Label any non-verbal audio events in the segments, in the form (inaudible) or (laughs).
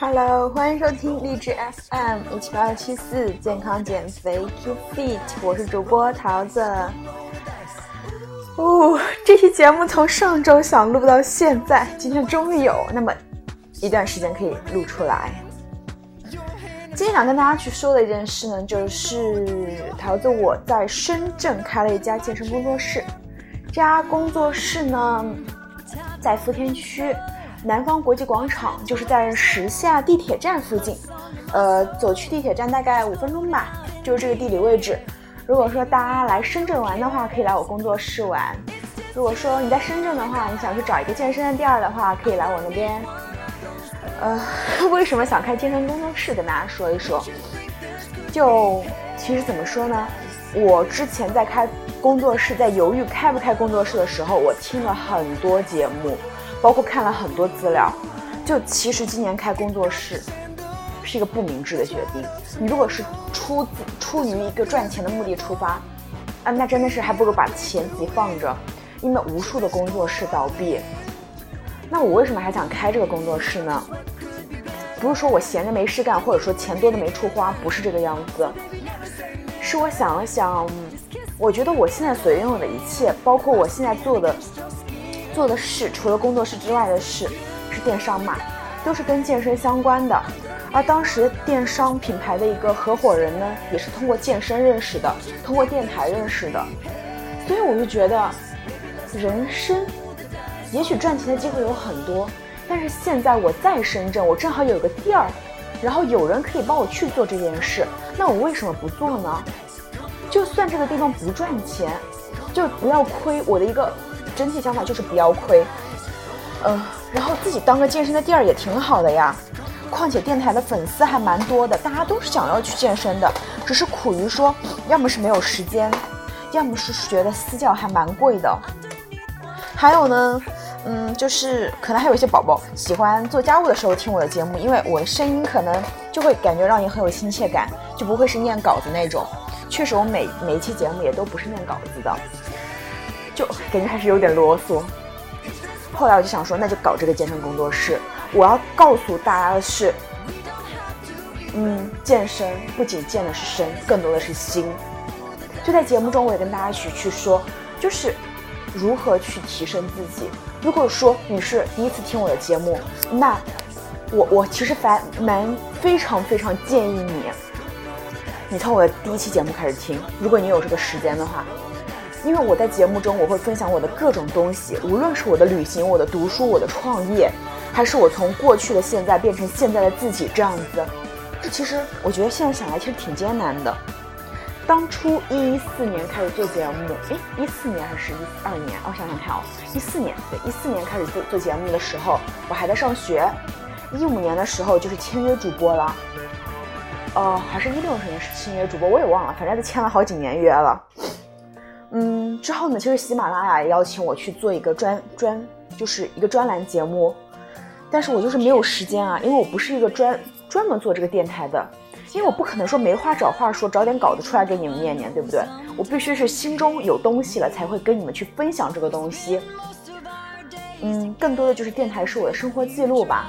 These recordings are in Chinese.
Hello，欢迎收听励志 FM 一七八七四健康减肥 Keep Fit，我是主播桃子。哦，这期节目从上周想录到现在，今天终于有那么一段时间可以录出来。今天想跟大家去说的一件事呢，就是桃子我在深圳开了一家健身工作室，这家工作室呢在福田区。南方国际广场就是在时下地铁站附近，呃，走去地铁站大概五分钟吧，就是这个地理位置。如果说大家来深圳玩的话，可以来我工作室玩；如果说你在深圳的话，你想去找一个健身的店儿的话，可以来我那边。呃，(laughs) 为什么想开健身工作室？跟大家说一说。就其实怎么说呢？我之前在开工作室，在犹豫开不开工作室的时候，我听了很多节目。包括看了很多资料，就其实今年开工作室是一个不明智的决定。你如果是出自出于一个赚钱的目的出发，啊，那真的是还不如把钱自己放着，因为无数的工作室倒闭。那我为什么还想开这个工作室呢？不是说我闲着没事干，或者说钱多的没处花，不是这个样子。是我想了想，我觉得我现在所拥有的一切，包括我现在做的。做的事除了工作室之外的事是电商嘛，都是跟健身相关的。而当时电商品牌的一个合伙人呢，也是通过健身认识的，通过电台认识的。所以我就觉得，人生也许赚钱的机会有很多，但是现在我在深圳，我正好有个地儿，然后有人可以帮我去做这件事，那我为什么不做呢？就算这个地方不赚钱，就不要亏我的一个。整体想法就是不要亏，嗯，然后自己当个健身的店儿也挺好的呀。况且电台的粉丝还蛮多的，大家都是想要去健身的，只是苦于说，要么是没有时间，要么是觉得私教还蛮贵的。还有呢，嗯，就是可能还有一些宝宝喜欢做家务的时候听我的节目，因为我的声音可能就会感觉让你很有亲切感，就不会是念稿子那种。确实，我每每一期节目也都不是念稿子的。就感觉还是有点啰嗦。后来我就想说，那就搞这个健身工作室。我要告诉大家的是，嗯，健身不仅健的是身，更多的是心。就在节目中，我也跟大家一起去说，就是如何去提升自己。如果说你是第一次听我的节目，那我我其实蛮蛮非常非常建议你，你从我的第一期节目开始听。如果你有这个时间的话。因为我在节目中我会分享我的各种东西，无论是我的旅行、我的读书、我的创业，还是我从过去的现在变成现在的自己这样子。这其实我觉得现在想来其实挺艰难的。当初一四年开始做节目，诶，一四年还是一二年？我想想看哦，一四年，对，一四年开始做做节目的时候，我还在上学。一五年的时候就是签约主播了，呃，还是一六年是签约主播，我也忘了，反正都签了好几年约了。嗯，之后呢，其实喜马拉雅邀请我去做一个专专，就是一个专栏节目，但是我就是没有时间啊，因为我不是一个专专门做这个电台的，因为我不可能说没话找话说，找点稿子出来给你们念念，对不对？我必须是心中有东西了，才会跟你们去分享这个东西。嗯，更多的就是电台是我的生活记录吧，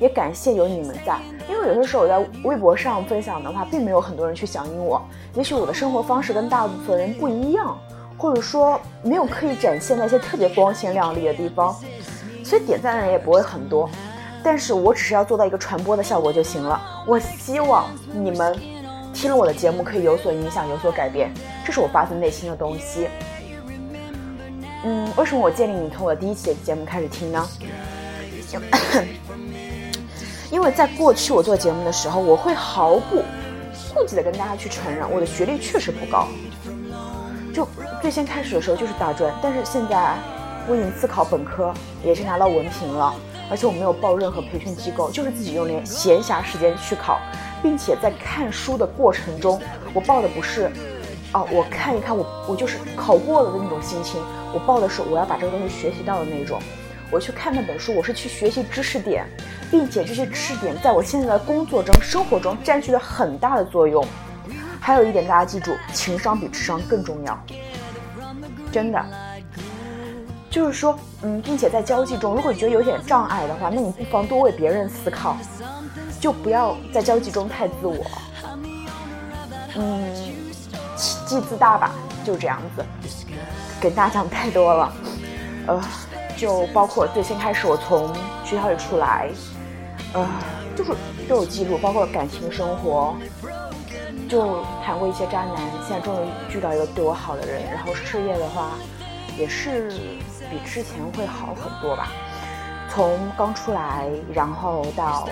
也感谢有你们在。因为有些时候我在微博上分享的话，并没有很多人去响应我。也许我的生活方式跟大部分人不一样，或者说没有刻意展现那些特别光鲜亮丽的地方，所以点赞的人也不会很多。但是我只是要做到一个传播的效果就行了。我希望你们听了我的节目可以有所影响，有所改变，这是我发自内心的东西。嗯，为什么我建议你从我第一期节目开始听呢？(coughs) 因为在过去我做节目的时候，我会毫不顾忌的跟大家去承认，我的学历确实不高。就最先开始的时候就是大专，但是现在我已经自考本科，也是拿到文凭了，而且我没有报任何培训机构，就是自己用连闲暇时间去考，并且在看书的过程中，我报的不是，哦，我看一看我我就是考过了的那种心情，我报的是我要把这个东西学习到的那种。我去看那本书，我是去学习知识点，并且这些知识点在我现在的工作中、生活中占据了很大的作用。还有一点，大家记住，情商比智商更重要，真的。就是说，嗯，并且在交际中，如果你觉得有点障碍的话，那你不妨多为别人思考，就不要在交际中太自我。嗯，气自大吧，就这样子。跟大家讲太多了，呃，就包括最先开始我从学校里出来，呃，就是都有记录，包括感情生活，就谈过一些渣男，现在终于遇到一个对我好的人，然后事业的话，也是比之前会好很多吧。从刚出来，然后到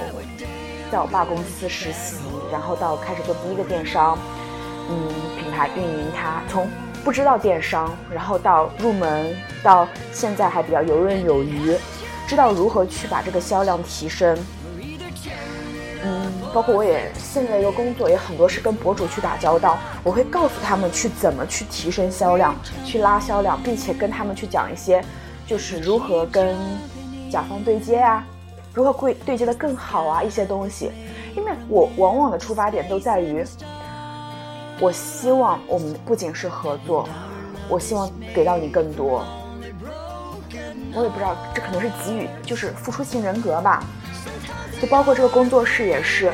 在我爸公司实习，然后到开始做第一个电商，嗯，品牌运营，它从。不知道电商，然后到入门，到现在还比较游刃有余，知道如何去把这个销量提升。包括我也现在一个工作也很多是跟博主去打交道，我会告诉他们去怎么去提升销量，去拉销量，并且跟他们去讲一些，就是如何跟甲方对接啊，如何会对接的更好啊一些东西，因为我往往的出发点都在于。我希望我们不仅是合作，我希望给到你更多。我也不知道，这可能是给予，就是付出型人格吧。就包括这个工作室也是，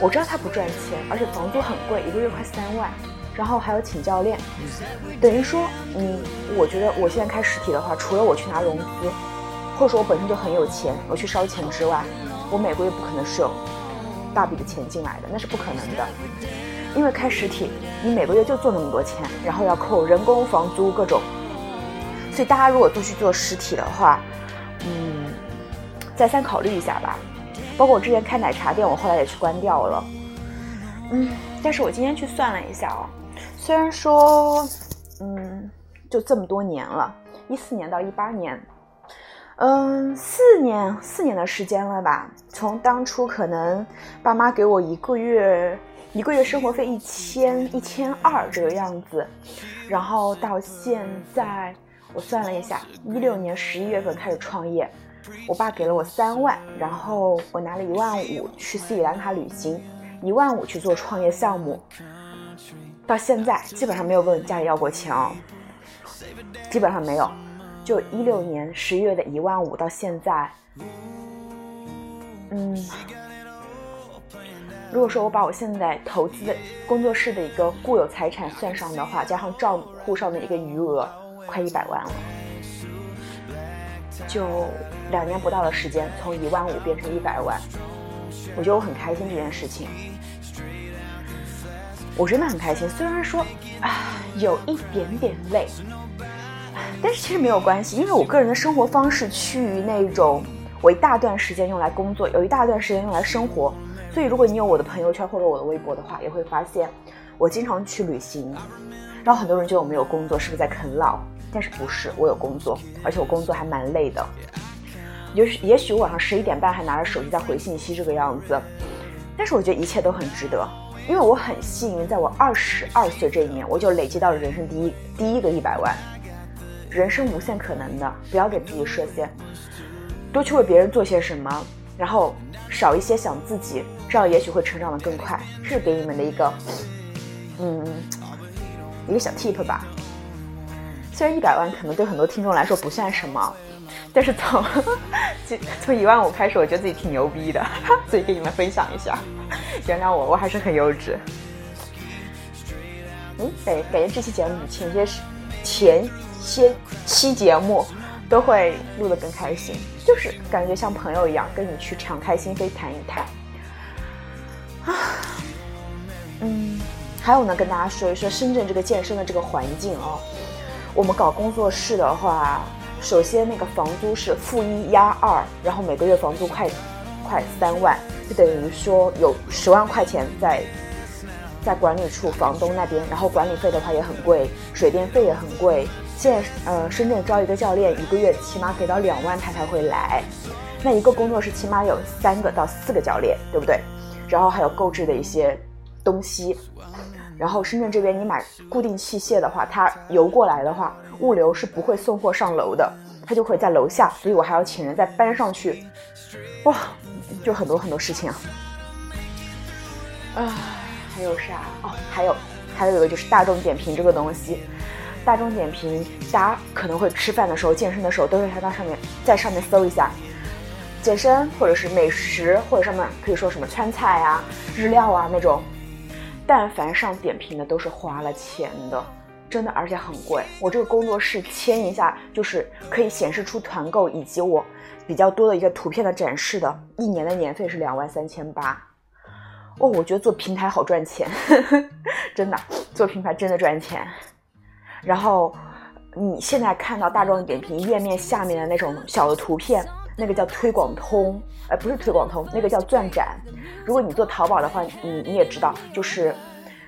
我知道他不赚钱，而且房租很贵，一个月快三万，然后还有请教练，等于说，嗯，我觉得我现在开实体的话，除了我去拿融资，或者说我本身就很有钱，我去烧钱之外，我每个月不可能是有大笔的钱进来的，那是不可能的。因为开实体，你每个月就做那么多钱，然后要扣人工、房租各种，所以大家如果都去做实体的话，嗯，再三考虑一下吧。包括我之前开奶茶店，我后来也去关掉了。嗯，但是我今天去算了一下哦，虽然说，嗯，就这么多年了，一四年到一八年，嗯，四年四年的时间了吧？从当初可能爸妈给我一个月。一个月生活费一千一千二这个样子，然后到现在，我算了一下，一六年十一月份开始创业，我爸给了我三万，然后我拿了一万五去斯里兰卡旅行，一万五去做创业项目，到现在基本上没有问家里要过钱哦，基本上没有，就一六年十一月的一万五到现在，嗯。如果说我把我现在投资的工作室的一个固有财产算上的话，加上账户上的一个余额，快一百万了。就两年不到的时间，从一万五变成一百万，我觉得我很开心这件事情。我真的很开心，虽然说啊有一点点累，但是其实没有关系，因为我个人的生活方式趋于那种，我一大段时间用来工作，有一大段时间用来生活。所以，如果你有我的朋友圈或者我的微博的话，也会发现我经常去旅行。然后很多人觉得我没有工作，是不是在啃老？但是不是，我有工作，而且我工作还蛮累的。也许也许晚上十一点半还拿着手机在回信息这个样子，但是我觉得一切都很值得，因为我很幸运，在我二十二岁这一年，我就累积到了人生第一第一个一百万。人生无限可能的，不要给自己设限，多去为别人做些什么，然后少一些想自己。这样也许会成长的更快，这是给你们的一个，嗯，一个小 tip 吧。虽然一百万可能对很多听众来说不算什么，但是从 (laughs) 从一万五开始，我觉得自己挺牛逼的，(laughs) 所以给你们分享一下。(laughs) 原谅我，我还是很幼稚。嗯，感，感觉这期节目前些前些期节目都会录得更开心，就是感觉像朋友一样，跟你去敞开心扉谈一谈。(sighs) 啊，嗯，还有呢，跟大家说一说深圳这个健身的这个环境哦。我们搞工作室的话，首先那个房租是负一押二，然后每个月房租快快三万，就等于说有十万块钱在在管理处房东那边，然后管理费的话也很贵，水电费也很贵。现在呃，深圳招一个教练，一个月起码给到两万他才会来。那一个工作室起码有三个到四个教练，对不对？然后还有购置的一些东西，然后深圳这边你买固定器械的话，它邮过来的话，物流是不会送货上楼的，它就会在楼下，所以我还要请人再搬上去，哇，就很多很多事情啊。啊，还有啥？哦，还有还有一个就是大众点评这个东西，大众点评，大家可能会吃饭的时候、健身的时候都会看到上面，在上面搜一下健身或者是美食，或者上面可以说什么川菜啊、日料啊那种。但凡上点评的都是花了钱的，真的，而且很贵。我这个工作室签一下，就是可以显示出团购以及我比较多的一个图片的展示的，一年的年费是两万三千八。哦，我觉得做平台好赚钱，(laughs) 真的，做平台真的赚钱。然后你现在看到大众点评页面下面的那种小的图片，那个叫推广通，呃，不是推广通，那个叫钻展。如果你做淘宝的话，你你也知道，就是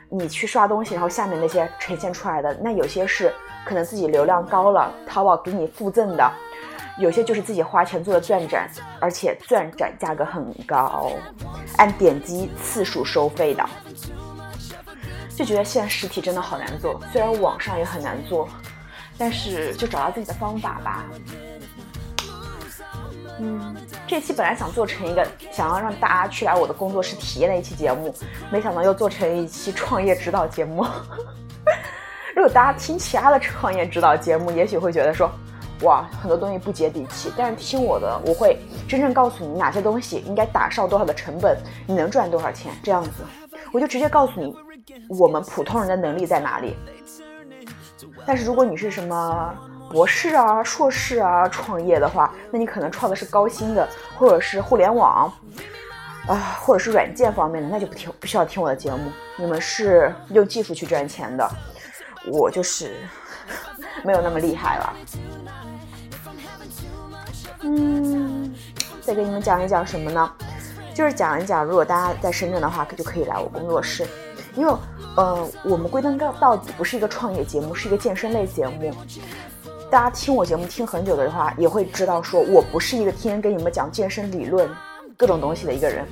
你去刷东西，然后下面那些呈现出来的，那有些是可能自己流量高了，淘宝给你附赠的。有些就是自己花钱做的钻展，而且钻展价格很高，按点击次数收费的，就觉得现在实体真的好难做。虽然网上也很难做，但是就找到自己的方法吧。嗯，这期本来想做成一个想要让大家去来我的工作室体验的一期节目，没想到又做成一期创业指导节目。(laughs) 如果大家听其他的创业指导节目，也许会觉得说。哇，很多东西不接地气，但是听我的，我会真正告诉你哪些东西应该打上多少的成本，你能赚多少钱，这样子，我就直接告诉你，我们普通人的能力在哪里。但是如果你是什么博士啊、硕士啊创业的话，那你可能创的是高薪的，或者是互联网，啊，或者是软件方面的，那就不听不需要听我的节目。你们是用技术去赚钱的，我就是 (laughs) 没有那么厉害了。嗯，再给你们讲一讲什么呢？就是讲一讲，如果大家在深圳的话，就可以来我工作室，因为，呃，我们归根到到底不是一个创业节目，是一个健身类节目。大家听我节目听很久的话，也会知道，说我不是一个天天跟你们讲健身理论各种东西的一个人，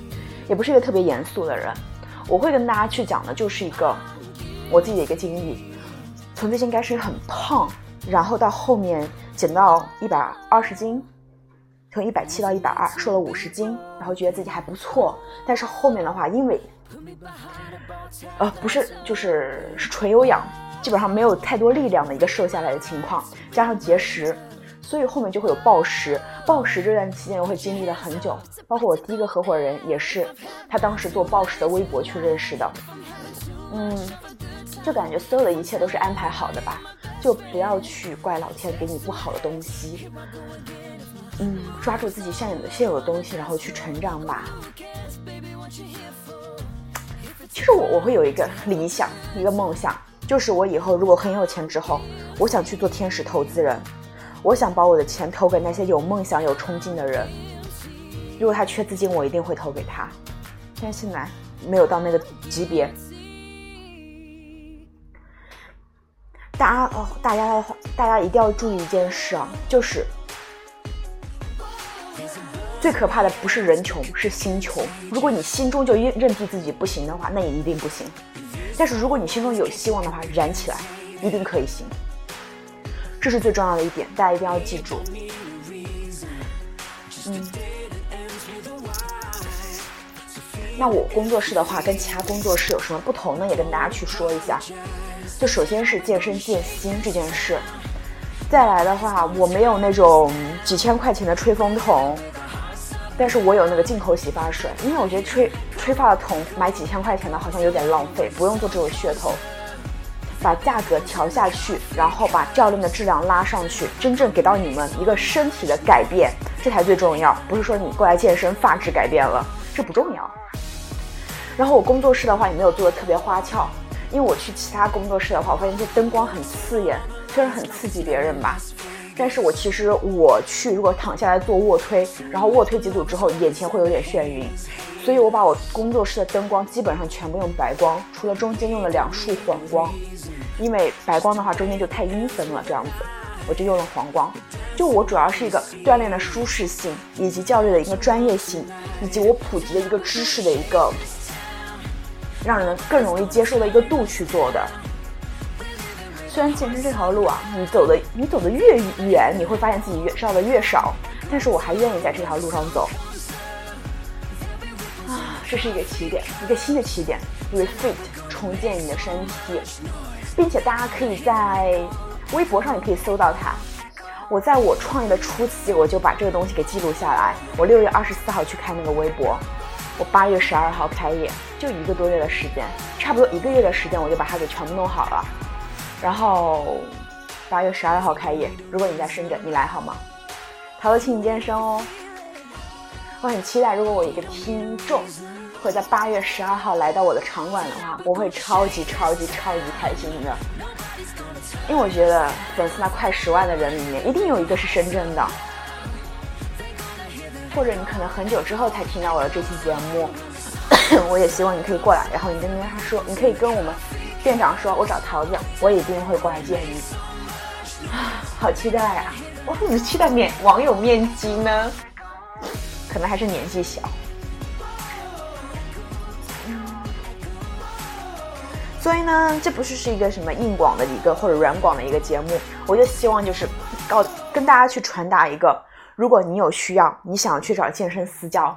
也不是一个特别严肃的人。我会跟大家去讲的，就是一个我自己的一个经历，从最近开始很胖，然后到后面减到一百二十斤。从一百七到一百二，瘦了五十斤，然后觉得自己还不错。但是后面的话，因为，呃，不是，就是是纯有氧，基本上没有太多力量的一个瘦下来的情况，加上节食，所以后面就会有暴食。暴食这段期间我会经历了很久，包括我第一个合伙人也是，他当时做暴食的微博去认识的。嗯，就感觉所有的一切都是安排好的吧，就不要去怪老天给你不好的东西。嗯，抓住自己现有的现有的东西，然后去成长吧。其实我我会有一个理想，一个梦想，就是我以后如果很有钱之后，我想去做天使投资人，我想把我的钱投给那些有梦想、有冲劲的人。如果他缺资金，我一定会投给他。但现在没有到那个级别。大家哦，大家的话，大家一定要注意一件事啊，就是。最可怕的不是人穷，是心穷。如果你心中就认认定自己不行的话，那也一定不行。但是如果你心中有希望的话，燃起来，一定可以行。这是最重要的一点，大家一定要记住。嗯。那我工作室的话，跟其他工作室有什么不同呢？也跟大家去说一下。就首先是健身健心这件事。再来的话，我没有那种几千块钱的吹风筒。但是我有那个进口洗发水，因为我觉得吹吹发的桶买几千块钱的好像有点浪费，不用做这种噱头，把价格调下去，然后把教练的质量拉上去，真正给到你们一个身体的改变，这才最重要。不是说你过来健身发质改变了，这不重要。然后我工作室的话也没有做的特别花俏，因为我去其他工作室的话，我发现这灯光很刺眼，虽然很刺激别人吧。但是我其实我去，如果躺下来做卧推，然后卧推几组之后，眼前会有点眩晕，所以我把我工作室的灯光基本上全部用白光，除了中间用了两束黄光，因为白光的话中间就太阴森了，这样子，我就用了黄光。就我主要是一个锻炼的舒适性，以及教练的一个专业性，以及我普及的一个知识的一个让人更容易接受的一个度去做的。虽然健身这条路啊，你走的你走的越远，你会发现自己越知道的越少，但是我还愿意在这条路上走。啊，这是一个起点，一个新的起点，refit 重建你的身体，并且大家可以在微博上也可以搜到它。我在我创业的初期，我就把这个东西给记录下来。我六月二十四号去开那个微博，我八月十二号开业，就一个多月的时间，差不多一个月的时间，我就把它给全部弄好了。然后八月十二号开业，如果你在深圳，你来好吗？陶乐请你健身哦。我很期待，如果我一个听众会在八月十二号来到我的场馆的话，我会超级超级超级开心的。因为我觉得粉丝那快十万的人里面，一定有一个是深圳的，或者你可能很久之后才听到我的这期节目，(coughs) 我也希望你可以过来，然后你跟他说，你可以跟我们店长说，我找桃子，我一定会过来见你。啊，好期待啊！我怎么期待面网友面基呢？可能还是年纪小。所以呢，这不是是一个什么硬广的一个或者软广的一个节目，我就希望就是告跟大家去传达一个，如果你有需要，你想去找健身私教，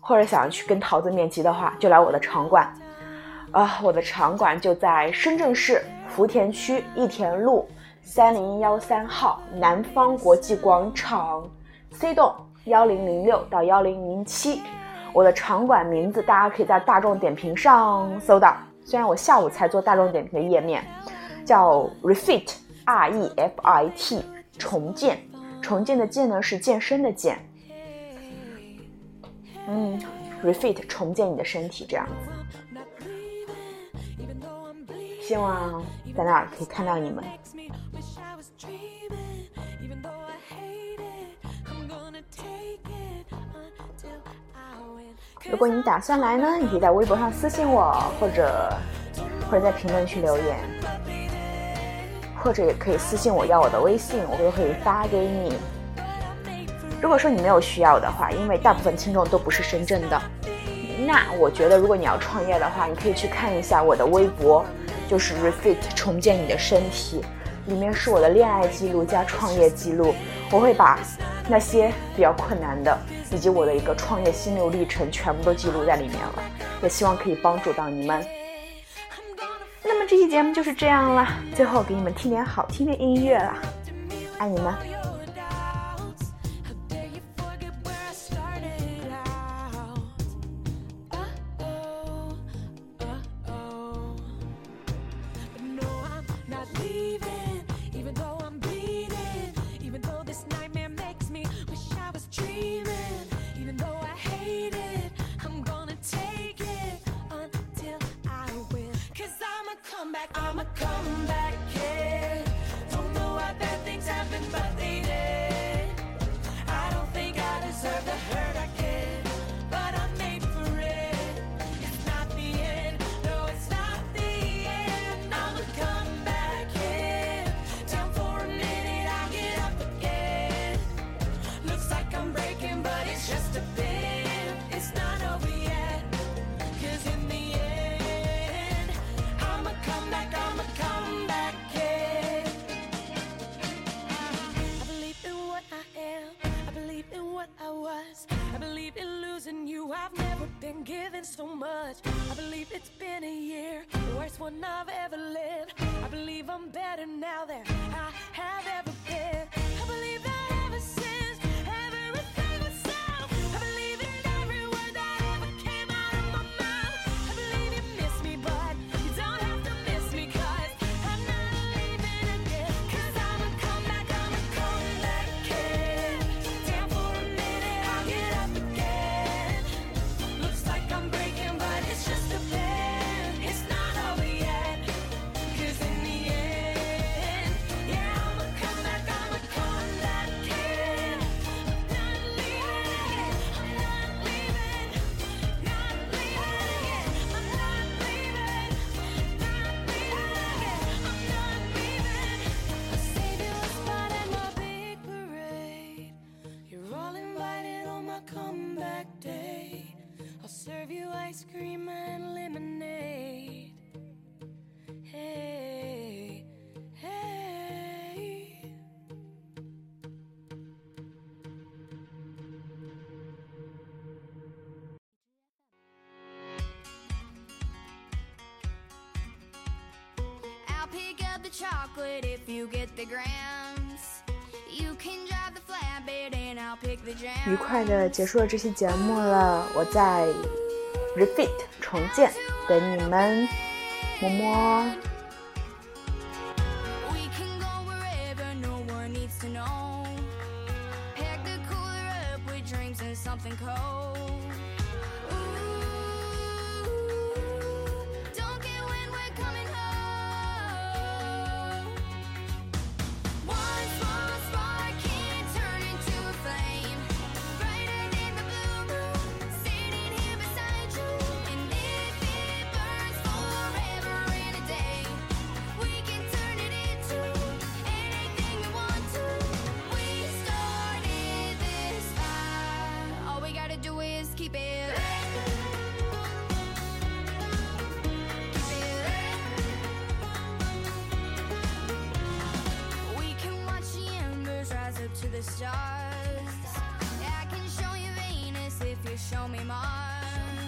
或者想要去跟桃子面基的话，就来我的场馆，啊，我的场馆就在深圳市福田区益田路三零幺三号南方国际广场 C 栋幺零零六到幺零零七，我的场馆名字大家可以在大众点评上搜到。虽然我下午才做大众点评的页面，叫 Refit R E F I T 重建，重建的建呢是健身的健，嗯，Refit 重建你的身体这样子，希望在那儿可以看到你们。如果你打算来呢，你可以在微博上私信我，或者或者在评论区留言，或者也可以私信我要我的微信，我都可以发给你。如果说你没有需要的话，因为大部分听众都不是深圳的，那我觉得如果你要创业的话，你可以去看一下我的微博，就是 Refit 重建你的身体，里面是我的恋爱记录加创业记录，我会把那些比较困难的。以及我的一个创业心路历程，全部都记录在里面了，也希望可以帮助到你们。那么这期节目就是这样了，最后给你们听点好听的音乐啦，爱你们。So much. I believe it's been a year, the worst one I've ever lived. I believe I'm better now than I have ever pick up the chocolate if you get the grams. You can drive the flatbed and I'll pick the jam. 愉快的结束了这期节目了，我在 repeat 重建，等你们摸摸。么么 the stars. Yeah, I can show you Venus if you show me Mars.